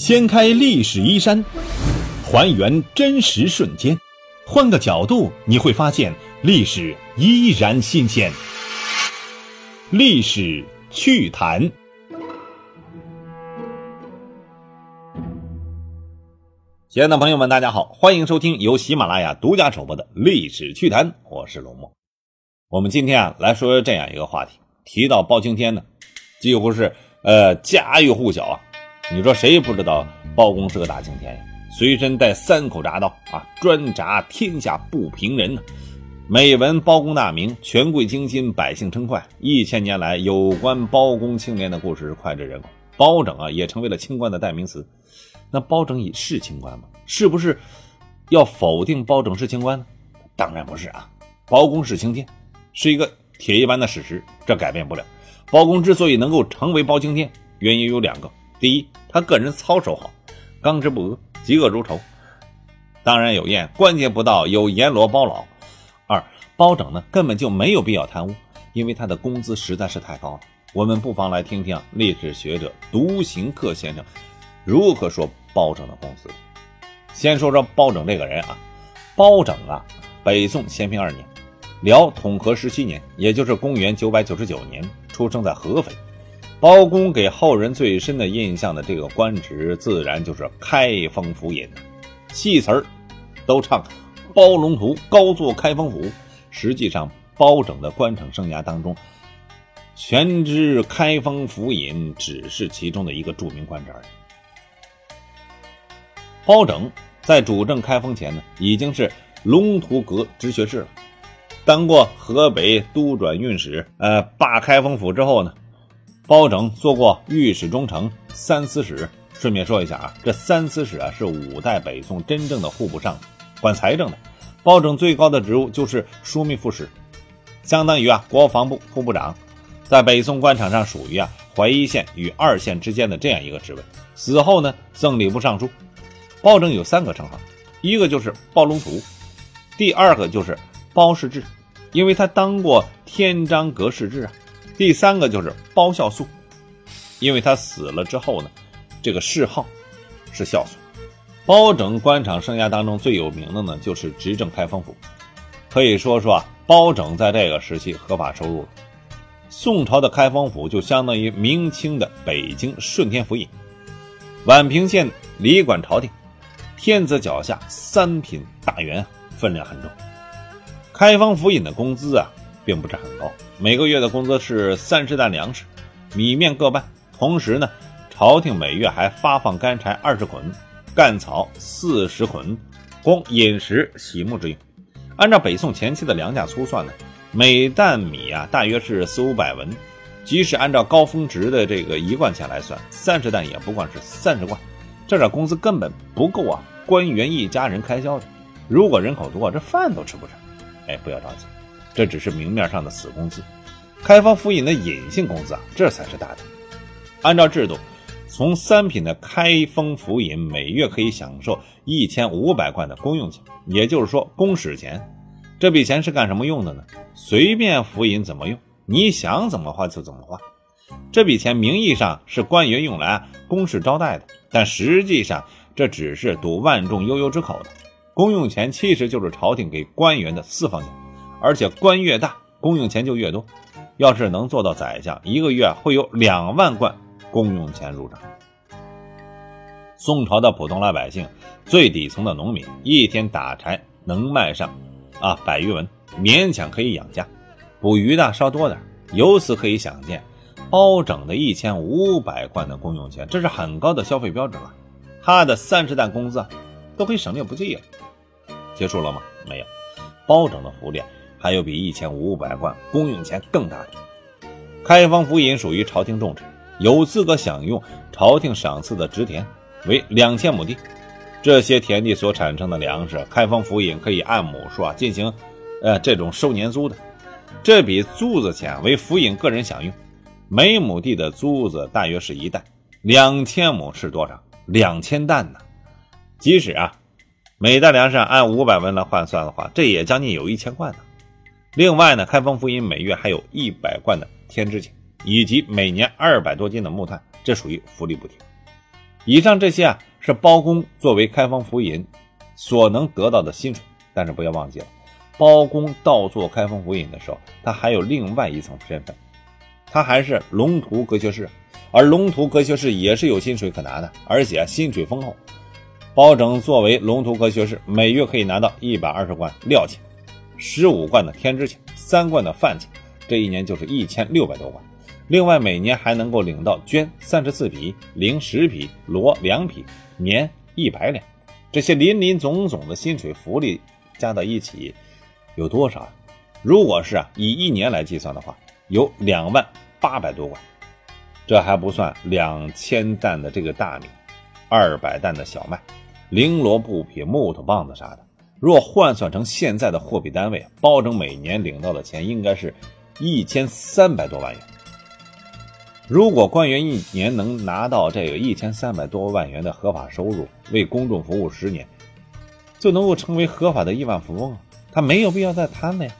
掀开历史衣衫，还原真实瞬间，换个角度你会发现历史依然新鲜。历史趣谈，亲爱的朋友们，大家好，欢迎收听由喜马拉雅独家首播的《历史趣谈》，我是龙墨。我们今天啊来说这样一个话题，提到包青天呢，几乎是呃家喻户晓啊。你说谁不知道包公是个大青天呀？随身带三口铡刀啊，专铡天下不平人呢。每闻包公大名，权贵惊心，百姓称快。一千年来，有关包公青年的故事脍炙人口，包拯啊也成为了清官的代名词。那包拯也是清官吗？是不是要否定包拯是清官呢？当然不是啊，包公是青天，是一个铁一般的事实，这改变不了。包公之所以能够成为包青天，原因有两个。第一，他个人操守好，刚直不阿，嫉恶如仇，当然有验，关节不到有阎罗包老。二，包拯呢根本就没有必要贪污，因为他的工资实在是太高了。我们不妨来听听历史学者独行客先生如何说包拯的工资。先说说包拯这个人啊，包拯啊，北宋咸平二年，辽统和十七年，也就是公元九百九十九年，出生在合肥。包公给后人最深的印象的这个官职，自然就是开封府尹。戏词儿都唱包龙图高坐开封府，实际上包拯的官场生涯当中，全知开封府尹只是其中的一个著名官职而已。包拯在主政开封前呢，已经是龙图阁直学士了，当过河北都转运使。呃，罢开封府之后呢？包拯做过御史中丞、三司使。顺便说一下啊，这三司使啊是五代北宋真正的户部尚书，管财政的。包拯最高的职务就是枢密副使，相当于啊国防部副部长，在北宋官场上属于啊淮一线与二线之间的这样一个职位。死后呢，赠礼部尚书。包拯有三个称号，一个就是包龙图，第二个就是包世志，因为他当过天章阁世志啊。第三个就是包孝肃，因为他死了之后呢，这个谥号是孝肃。包拯官场生涯当中最有名的呢，就是执政开封府，可以说说啊，包拯在这个时期合法收入了。宋朝的开封府就相当于明清的北京顺天府尹，宛平县理管朝廷，天子脚下三品大员，分量很重。开封府尹的工资啊。并不是很高，每个月的工资是三十担粮食，米面各半。同时呢，朝廷每月还发放干柴二十捆，干草四十捆，供饮食洗沐之用。按照北宋前期的粮价粗算呢，每担米啊大约是四五百文，即使按照高峰值的这个一贯钱来算，三十担也不过是三十贯，这点工资根本不够啊官员一家人开销的。如果人口多，这饭都吃不上。哎，不要着急。这只是明面上的死工资，开封府尹的隐性工资啊，这才是大的。按照制度，从三品的开封府尹每月可以享受一千五百贯的公用钱，也就是说公使钱。这笔钱是干什么用的呢？随便府尹怎么用，你想怎么花就怎么花。这笔钱名义上是官员用来公事招待的，但实际上这只是堵万众悠悠之口的。公用钱其实就是朝廷给官员的私房钱。而且官越大，公用钱就越多。要是能做到宰相，一个月会有两万贯公用钱入账。宋朝的普通老百姓，最底层的农民，一天打柴能卖上啊百余文，勉强可以养家。捕鱼的稍多点，由此可以想见，包拯的一千五百贯的公用钱，这是很高的消费标准了。他的三十担工资都可以省略不计了。结束了吗？没有，包拯的福利。还有比一千五百贯公用钱更大的。开封府尹属于朝廷重臣，有资格享用朝廷赏赐的职田，为两千亩地。这些田地所产生的粮食，开封府尹可以按亩数啊进行，呃这种收年租的。这笔租子钱为府尹个人享用，每亩地的租子大约是一担，两千亩是多少？两千担呢？即使啊，每担粮食按五百文来换算的话，这也将近有一千贯呢。另外呢，开封府尹每月还有一百贯的天之钱，以及每年二百多斤的木炭，这属于福利补贴。以上这些啊，是包公作为开封府尹所能得到的薪水。但是不要忘记了，包公到做开封府尹的时候，他还有另外一层身份，他还是龙图阁学士，而龙图阁学士也是有薪水可拿的，而且薪水丰厚。包拯作为龙图阁学士，每月可以拿到一百二十贯料钱，十五贯的天支钱，三贯的饭钱，这一年就是一千六百多贯。另外，每年还能够领到绢三十四匹、绫十匹、罗两匹、棉一百两，这些林林总总的薪水福利加到一起，有多少？如果是啊，以一年来计算的话，有两万八百多贯。这还不算两千担的这个大米，二百担的小麦，绫罗布匹、木头棒子啥的。若换算成现在的货币单位，包拯每年领到的钱应该是一千三百多万元。如果官员一年能拿到这个一千三百多万元的合法收入，为公众服务十年，就能够成为合法的亿万富翁，他没有必要再贪了呀。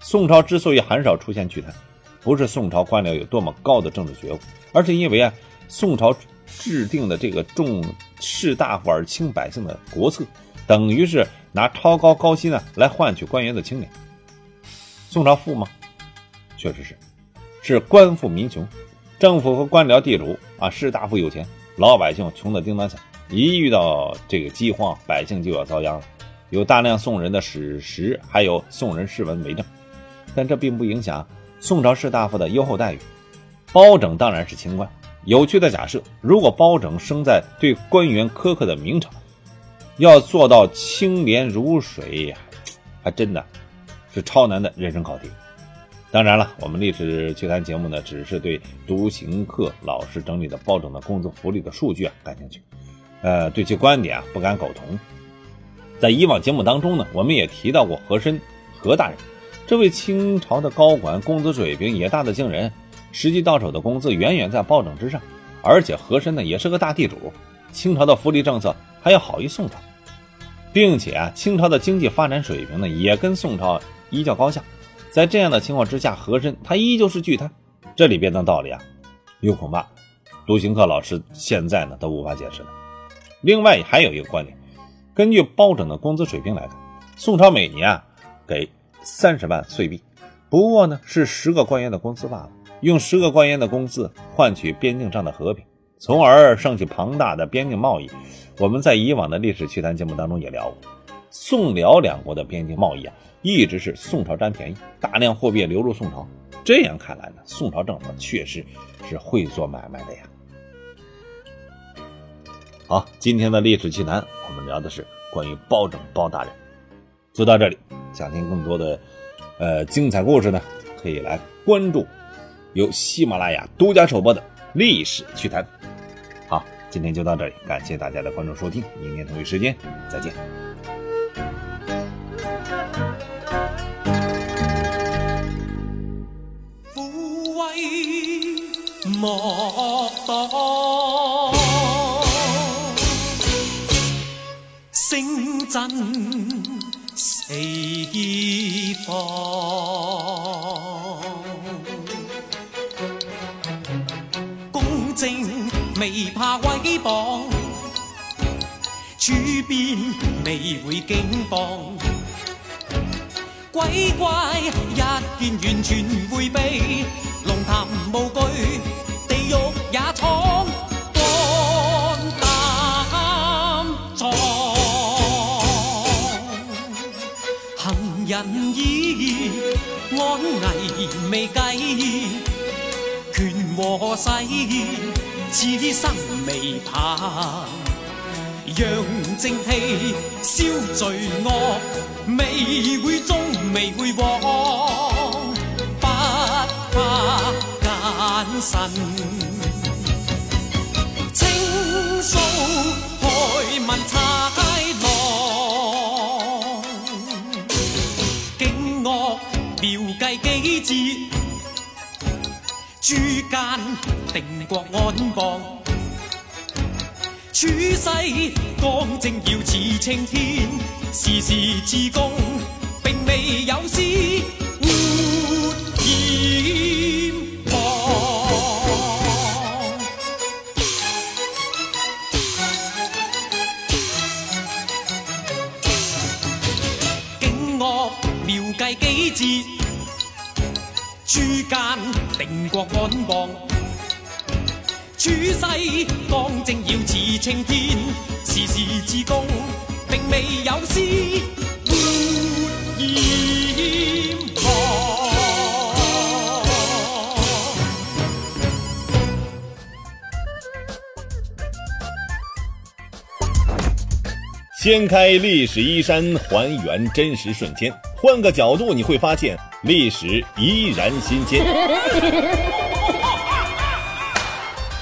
宋朝之所以很少出现巨贪，不是宋朝官僚有多么高的政治觉悟，而是因为啊，宋朝制定的这个重士大夫而轻百姓的国策，等于是拿超高高薪呢来换取官员的清廉。宋朝富吗？确实是，是官富民穷。政府和官僚、地主啊，士大夫有钱，老百姓穷得叮当响。一遇到这个饥荒，百姓就要遭殃了。有大量宋人的史实，还有宋人诗文为证。但这并不影响宋朝士大夫的优厚待遇。包拯当然是清官。有趣的假设：如果包拯生在对官员苛刻的明朝，要做到清廉如水，还真的是超难的人生考题。当然了，我们历史趣谈节目呢，只是对独行客老师整理的包拯的工资福利的数据啊感兴趣，呃，对其观点啊不敢苟同。在以往节目当中呢，我们也提到过和珅何大人，这位清朝的高管工资水平也大得惊人，实际到手的工资远远在包拯之上，而且和珅呢也是个大地主，清朝的福利政策还要好于宋朝，并且啊，清朝的经济发展水平呢也跟宋朝一较高下。在这样的情况之下，和珅他依旧是巨贪，这里边的道理啊，又恐怕独行客老师现在呢都无法解释了。另外还有一个观点，根据包拯的工资水平来看，宋朝每年啊给三十万岁币，不过呢是十个官员的工资罢了，用十个官员的工资换取边境上的和平，从而升起庞大的边境贸易。我们在以往的历史趣谈节目当中也聊过，宋辽两国的边境贸易啊。一直是宋朝占便宜，大量货币流入宋朝。这样看来呢，宋朝政府确实是会做买卖的呀。好，今天的历史奇谈，我们聊的是关于包拯包大人。就到这里，想听更多的呃精彩故事呢，可以来关注由喜马拉雅独家首播的历史趣谈。好，今天就到这里，感谢大家的关注收听，明天同一时间再见。莫当声震四方，未怕威榜，处变未会惊慌，鬼怪一见完全回避，龙潭无惧。地狱也闯，肝胆壮，行人意安危未计，权和势。此生未怕，让正气消罪恶，未会终未会往，不怕奸臣。诉害民豺狼，警恶妙计几节，诸间定国安邦，处世刚正要似青天，事事自公，并未有私。處世當正要似青天，事事自公，並未有詩沒掩藏。掀开历史衣衫，还原真实瞬间，换个角度你会发现历史依然新鲜。